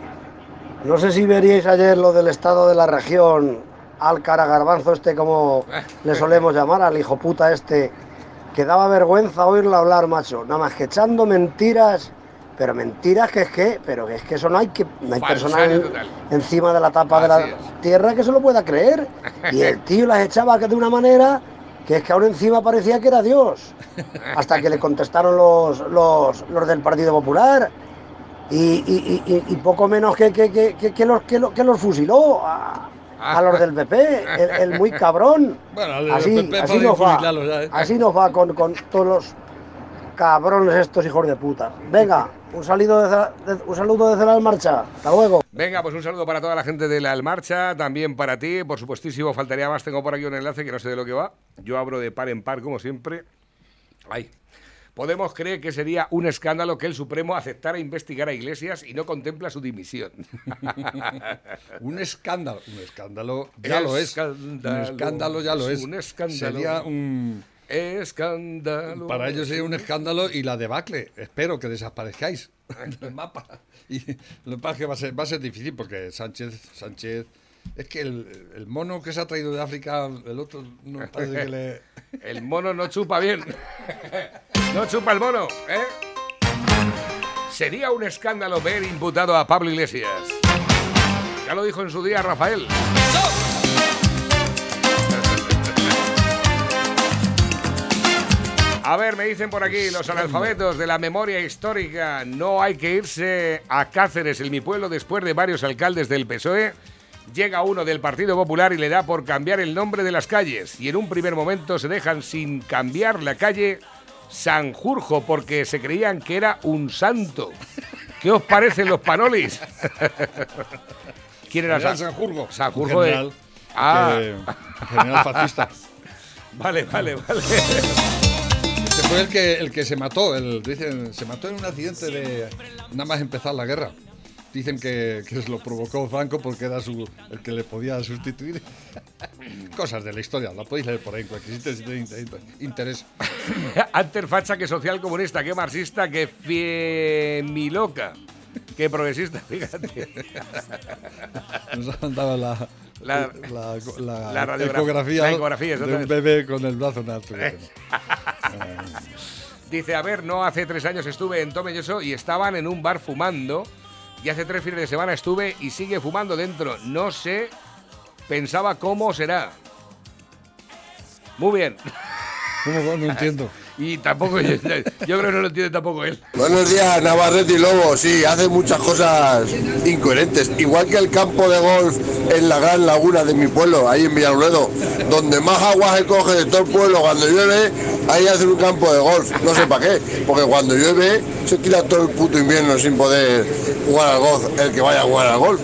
No sé si veríais ayer lo del estado de la región, al cara garbanzo este, como le solemos llamar, al hijo puta este, que daba vergüenza oírlo hablar, macho. Nada más que echando mentiras, pero mentiras que es que, pero que es que eso no hay que, no hay persona en- encima de la tapa de la tierra que se lo pueda creer. Y el tío las echaba de una manera que es que ahora encima parecía que era Dios. Hasta que le contestaron los, los, los del Partido Popular. Y, y- y- poco menos que, que, que, que- que los, que, los, que los fusiló a, a los del PP, el, el muy cabrón. Bueno, así, PP así nos va, ya, ¿eh? así nos va con, con todos los cabrones estos hijos de puta. Venga, un saludo desde, la- de- un saludo desde la marcha. Hasta luego. Venga, pues un saludo para toda la gente de la Marcha, también para ti, por supuestísimo, faltaría más, tengo por aquí un enlace que no sé de lo que va. Yo abro de par en par, como siempre. Ahí. Podemos creer que sería un escándalo que el Supremo aceptara investigar a Iglesias y no contempla su dimisión. un escándalo. Un escándalo ya lo es. Un escándalo ya lo es. Un escándalo. Sería un. Escándalo. Para ellos sería un escándalo y la debacle. Espero que desaparezcáis del mapa. Y lo que pasa es que va a ser, va a ser difícil porque Sánchez, Sánchez. Es que el, el mono que se ha traído de África, el otro no parece que le. El mono no chupa bien. No chupa el mono, ¿eh? Sería un escándalo ver imputado a Pablo Iglesias. Ya lo dijo en su día Rafael. A ver, me dicen por aquí los analfabetos de la memoria histórica. No hay que irse a Cáceres, en mi pueblo, después de varios alcaldes del PSOE. Llega uno del Partido Popular y le da por cambiar el nombre de las calles. Y en un primer momento se dejan sin cambiar la calle Sanjurjo porque se creían que era un santo. ¿Qué os parecen los panolis? ¿Quién era San- Sanjurjo. Sanjurjo de- general Ah. general fascista. Vale, vale, vale. Este fue el que, el que se mató, el, dicen, se mató en un accidente de nada más empezar la guerra. Dicen que, que lo provocó Franco porque era su, el que le podía sustituir. Cosas de la historia, la podéis leer por ahí en cualquier sitio si tenéis inter- interés. Antes facha que social comunista, que marxista, que fiemiloca, que progresista, fíjate. Nos han dado la, La- la, la la radiografía- ecografía, la ecografía, de un bebé con el brazo en alto. Dice, a ver, no, hace tres años estuve en Tomelloso y estaban en un bar fumando. Y hace tres fines de semana estuve y sigue fumando dentro. No sé, pensaba cómo será. Muy bien. ¿Cómo? No entiendo. Y tampoco, yo, yo creo que no lo entiende tampoco él. Buenos días, Navarrete y Lobo. Sí, hace muchas cosas incoherentes. Igual que el campo de golf en la gran laguna de mi pueblo, ahí en Villarruedo, donde más agua se coge de todo el pueblo cuando llueve, ahí hacen un campo de golf. No sé para qué, porque cuando llueve se tira todo el puto invierno sin poder jugar al golf, el que vaya a jugar al golf.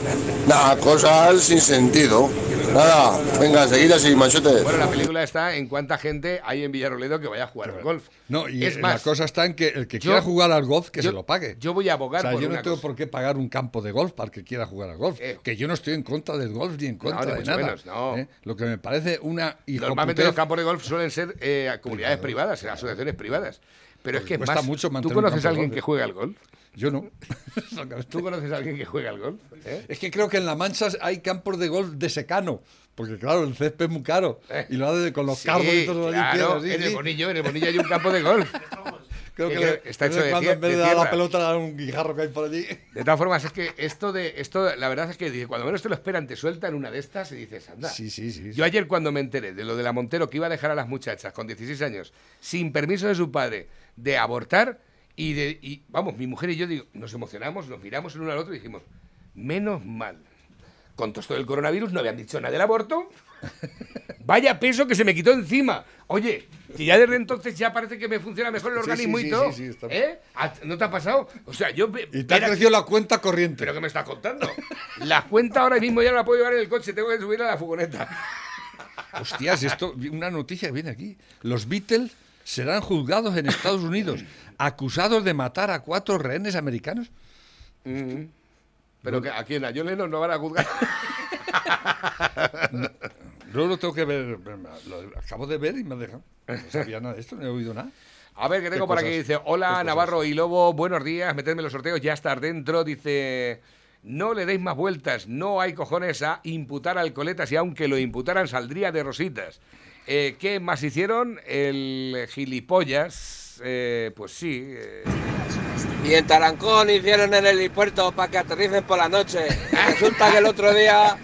Nada, cosas sin sentido. Nada, venga, seguid así, machote. Bueno, la película está en cuánta gente hay en Villarroledo que vaya a jugar al golf. No, y es la más, cosa está en que el que yo- quiera jugar al golf, que yo- se lo pague. yo voy a abogar O sea, por yo no una tengo cosa. por qué pagar un campo de golf para el que quiera jugar al golf. que yo no estoy en contra del golf ni en contra ni de mucho nada. menos, no. ¿eh? Lo que me parece una Normalmente los campos de golf suelen ser eh, comunidades privadas, asociaciones privadas. Pero es que es Cuesta más, mucho ¿Tú conoces a de alguien golf, que ¿eh? juega al golf? Yo no. ¿Tú conoces a alguien que juega al golf? ¿Eh? Es que creo que en La Mancha hay campos de golf de secano. Porque claro, el césped es muy caro. Y lo hace con los Sí, cardos y todo claro, sí, en el. Bonillo, en el Bonillo hay un campo de golf. Creo que, que le- está hecho de cuando en vez de de dar la pelota dar un guijarro que hay por allí. De todas formas, es que esto de esto, la verdad es que cuando menos te lo esperan, te sueltan una de estas y dices, anda. Sí, sí, sí. Yo ayer cuando me enteré de lo de la Montero que iba a dejar a las muchachas con 16 años, sin permiso de su padre, de abortar, y, de, y vamos, mi mujer y yo digo, nos emocionamos, nos miramos el uno al otro y dijimos, menos mal. Con todo esto del coronavirus no habían dicho nada del aborto. Vaya peso que se me quitó encima. Oye, que ya desde entonces ya parece que me funciona mejor el organismo sí, y todo. sí, está- ¿Eh? ¿A- ¿No te ha pasado? O sea, yo... Y te ha crecido la cuenta corriente. ¿Pero qué me estás contando? La cuenta ahora mismo ya no la puedo llevar en el coche, tengo que subir a la furgoneta. Hostias, esto, una noticia viene aquí. Los Beatles serán juzgados en Estados Unidos, acusados de matar a cuatro rehenes americanos. Mm. Pero que aquí en la John Lennon no van a juzgar. Yo lo tengo que ver, lo acabo de ver y me ha dejado. No sabía nada de esto, no he oído nada. A ver, que tengo ¿Qué por aquí, dice, hola. Navarro y Lobo, buenos días, metedme en los sorteos, ya estar dentro, dice, no le deis más vueltas, no hay cojones a imputar al coletas y aunque lo imputaran saldría de rositas. Eh, ¿Qué más hicieron? El gilipollas, eh, pues sí. eh, Y en Tarancón hicieron el helipuerto para que aterricen por la noche. Resulta que el otro día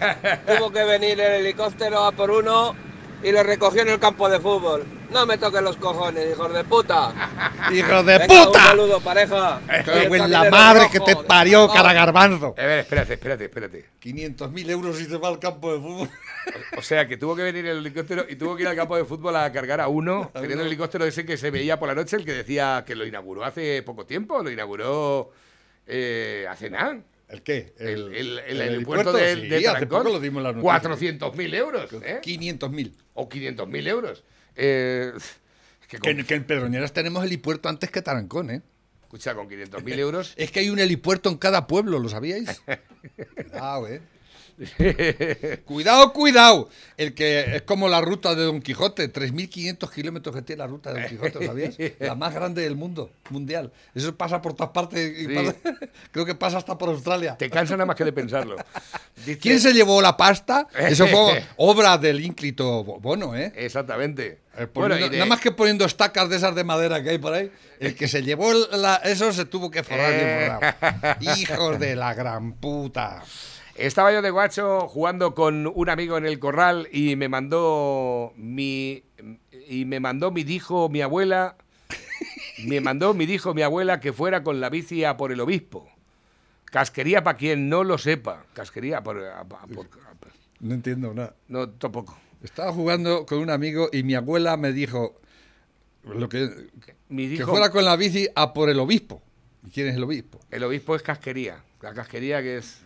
tuvo que venir el helicóptero a por uno y lo recogió en el campo de fútbol. No me toquen los cojones, hijos de puta. ¡Hijo de Venga, puta! Un saludo, pareja. Cago Y el en la madre rojo, que te parió, cara garbanzo. A ver, espérate, espérate, espérate. 500.000 euros y se va al campo de fútbol. O sea, que tuvo que venir el helicóptero y tuvo que ir al campo de fútbol a cargar a uno, teniendo el helicóptero ese que se veía por la noche, el que decía que lo inauguró hace poco tiempo, lo inauguró eh, hace nada. ¿El qué? El, el- el el aeropuerto helipuerto, de, sí, de hace Tarancón. poco lo dimos en las noticias. 400.000 euros. ¿eh? 500.000. O 500.000 euros. Eh, es que, con- Que, que en Pedroñeras tenemos helipuerto antes que Tarancón, ¿eh? escucha, con 500.000 euros. Es que hay un helipuerto en cada pueblo, ¿lo sabíais? Cuidado, ¿eh? cuidado, cuidado. El que es como la ruta de Don Quijote, 3.500 kilómetros que tiene la ruta de Don Quijote, ¿lo ¿sabías? La más grande del mundo, mundial. Eso pasa por todas partes. y Sí. pasa- creo que pasa hasta por Australia. Te cansa nada más que de pensarlo. Dice- ¿Quién se llevó la pasta? Eso fue obra del ínclito Bono, ¿eh? Exactamente. Eh, Bueno, poniendo- y de- Nada más que poniendo estacas de esas de madera que hay por ahí, el que se llevó la- eso se tuvo que forrar bien forrado. Hijos de la gran puta. Estaba yo de guacho jugando con un amigo en el corral y me mandó mi y me mandó mi dijo mi abuela me mandó mi dijo mi abuela que fuera con la bici a por el obispo. Casquería para quien no lo sepa. Casquería por, a- a- por- No entiendo nada. no tampoco. Estaba jugando con un amigo y mi abuela me dijo lo que, Mi que dijo- fuera con la bici a por el obispo. ¿Y quién es el obispo? El obispo es casquería. La casquería que es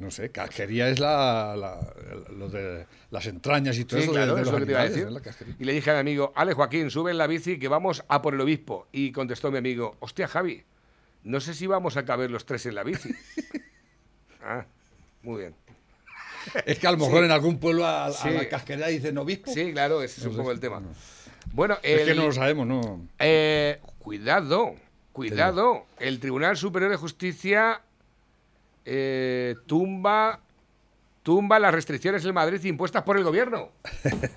No sé, casquería es la, la- lo de las entrañas y todo Sí, eso claro, de, de es los lo que te iba a animales, decir. ¿no? La casquería. Y le dije a mi amigo, Ale Joaquín, sube en la bici que vamos a por el obispo. Y contestó mi amigo, hostia Javi, no sé si vamos a caber los tres en la bici. ah, muy bien. Es que a lo mejor Sí. en algún pueblo a, a Sí. la casquería dicen obispo. Sí, claro, ese es un No poco el tema. Bueno, Es que no lo sabemos, ¿no? eh, cuidado, cuidado. El Tribunal Superior de Justicia eh, tumba tumba las restricciones en Madrid impuestas por el gobierno.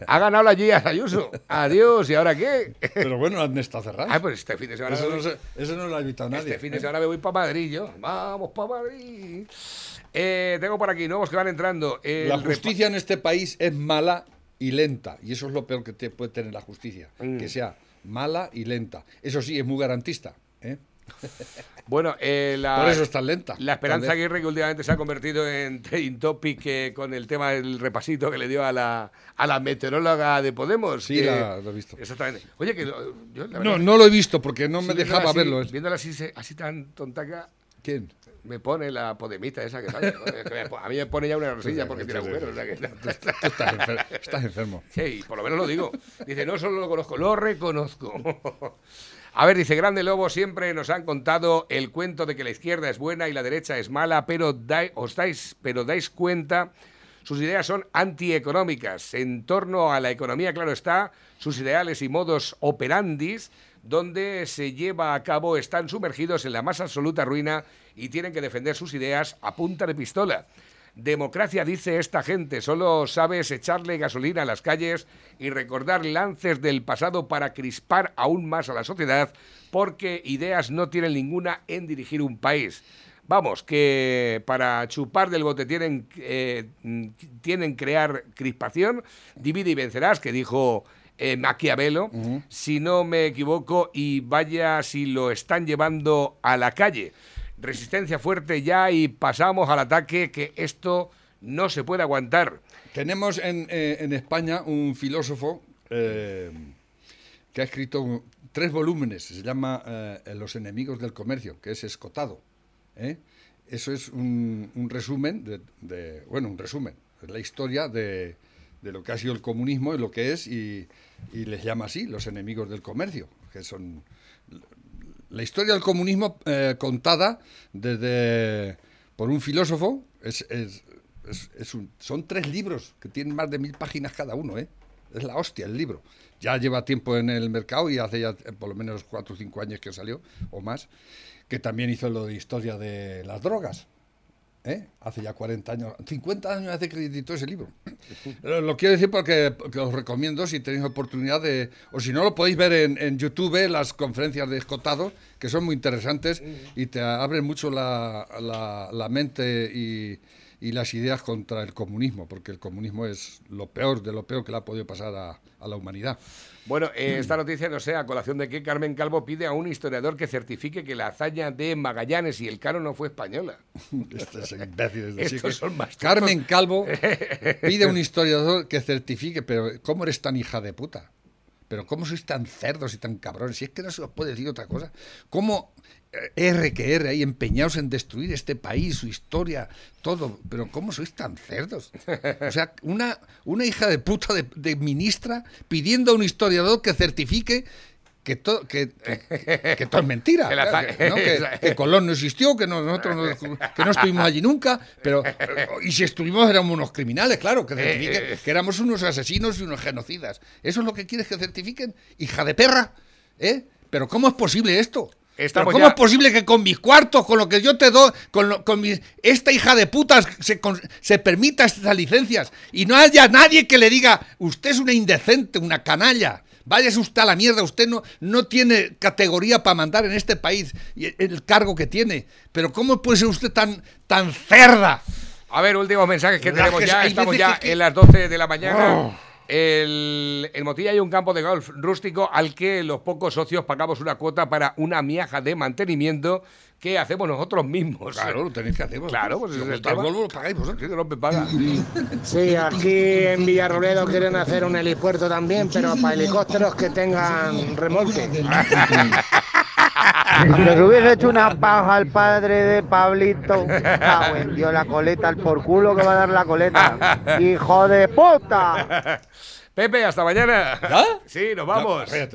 Ha ganado la Gia Ayuso. Adiós, ¿y ahora qué? Pero bueno, han estado cerradas. Ah, pues este fin de semana Eso no, se- eso no lo ha evitado nadie. Este fin de ¿eh? semana me voy para Madrid yo. Vamos para Madrid. Eh, tengo por aquí nuevos que van entrando. El La justicia en este país es mala y lenta. Y eso es lo peor que te puede tener la justicia. Mm. Que sea mala y lenta. Eso sí, es muy garantista. ¿eh? Bueno, eh, la, Por eso es tan lenta. La Esperanza vez. Aguirre, que últimamente se ha convertido en trending topic eh, con el tema del repasito que le dio a la, a la meteoróloga de Podemos. Sí, que- la- lo he visto. Exactamente. Oye, que lo- yo, la No, no lo he visto porque no Sí, me dejaba así- verlo. ¿eh? Viéndola así, así tan tontaca. ¿Quién? Me pone la podemita esa que sale. A mí me pone ya una rosilla porque tiene agujeros. o sea que- estás, enfer- estás enfermo. Sí, por lo menos lo digo. Dice, no solo lo conozco, lo reconozco. A ver, dice, Grande Lobo, siempre nos han contado el cuento de que la izquierda es buena y la derecha es mala, pero os dais, pero dais cuenta, sus ideas son antieconómicas. En torno a la economía, claro está, sus ideales y modos operandis, donde se lleva a cabo, están sumergidos en la más absoluta ruina y tienen que defender sus ideas a punta de pistola. Democracia, dice esta gente, solo sabes echarle gasolina a las calles y recordar lances del pasado para crispar aún más a la sociedad, porque ideas no tienen ninguna en dirigir un país. Vamos, que para chupar del bote tienen, eh, tienen crear crispación, divide y vencerás, que dijo eh, Maquiavelo, si no me equivoco, y vaya si lo están llevando a la calle. Resistencia fuerte ya y pasamos al ataque, que esto no se puede aguantar. Tenemos en, eh, España un filósofo eh, que ha escrito tres volúmenes, se llama eh, Los enemigos del comercio, que es escotado. Eso es un, resumen, de, bueno, un resumen, es la historia de, lo que ha sido el comunismo y lo que es, y les llama así, los enemigos del comercio, que son la historia del comunismo eh, contada desde por un filósofo es, es- es- es un- son tres libros que tienen más de mil páginas cada uno, ¿eh? Es la hostia el libro. Ya lleva tiempo en el mercado y hace ya eh, por lo menos cuatro o cinco años que salió o más, que también hizo lo de historia de las drogas. ¿Eh? Hace ya 40 años, 50 años hace que editó ese libro. Lo, lo quiero decir porque, porque os recomiendo si tenéis oportunidad de, o si no lo podéis ver en, en YouTube, las conferencias de Escotado, que son muy interesantes y te abren mucho la, la- la mente y, y las ideas contra el comunismo, porque el comunismo es lo peor de lo peor que le ha podido pasar a, a la humanidad. Bueno, eh, esta noticia no sé a colación de que Carmen Calvo pide a un historiador que certifique que la hazaña de Magallanes y el Cano no fue española. Estos imbéciles de Estos sí que- son más Carmen. Calvo pide a un historiador que certifique, pero ¿cómo eres tan hija de puta? Pero ¿cómo sois tan cerdos y tan cabrones? Si es que no se os puede decir otra cosa. ¿Cómo eh, R que R ahí empeñados en destruir este país, su historia, todo? Pero ¿cómo sois tan cerdos? O sea, una, una hija de puta de, de ministra pidiendo a un historiador que certifique que, todo que, que- que todo es mentira. ¿no? Que- que Colón no existió, que no- nosotros no, que no estuvimos allí nunca, pero y si estuvimos éramos unos criminales, claro, que certifiquen Eh, eh. que éramos unos asesinos y unos genocidas. ¿Eso es lo que quieres que certifiquen? Hija de perra, ¿eh? Pero ¿cómo es posible esto? ¿Pero Estamos ¿Cómo ya- es posible que con mis cuartos, con lo que yo te doy, con, lo- con mis, esta hija de putas se, con- se permita estas licencias y no haya nadie que le diga, usted es una indecente, una canalla, váyase usted a la mierda, usted no, no tiene categoría para mandar en este país el- cargo que tiene, pero ¿cómo puede ser usted tan, tan cerda? A ver, últimos mensajes que ¿Verdad tenemos que ya. Estamos ya que- en las 12 de la mañana. Oh. El, en Motilla hay un campo de golf rústico al que los pocos socios pagamos una cuota para una miaja de mantenimiento que hacemos nosotros mismos. Claro, lo tenéis que hacer vosotros. Claro, pues Si os es el gusta el tema. Volvo, lo pagáis vosotros. Que no me paga. Sí, aquí en Villarroledo quieren hacer un helipuerto también, pero para helicópteros que tengan remolque. Aunque se hubiese hecho una paja al padre de Pablito, Dios, la coleta, el por culo que va a dar la coleta. ¡Hijo de puta! Pepe, hasta mañana. ¿Ya? Sí, nos vamos. espérate.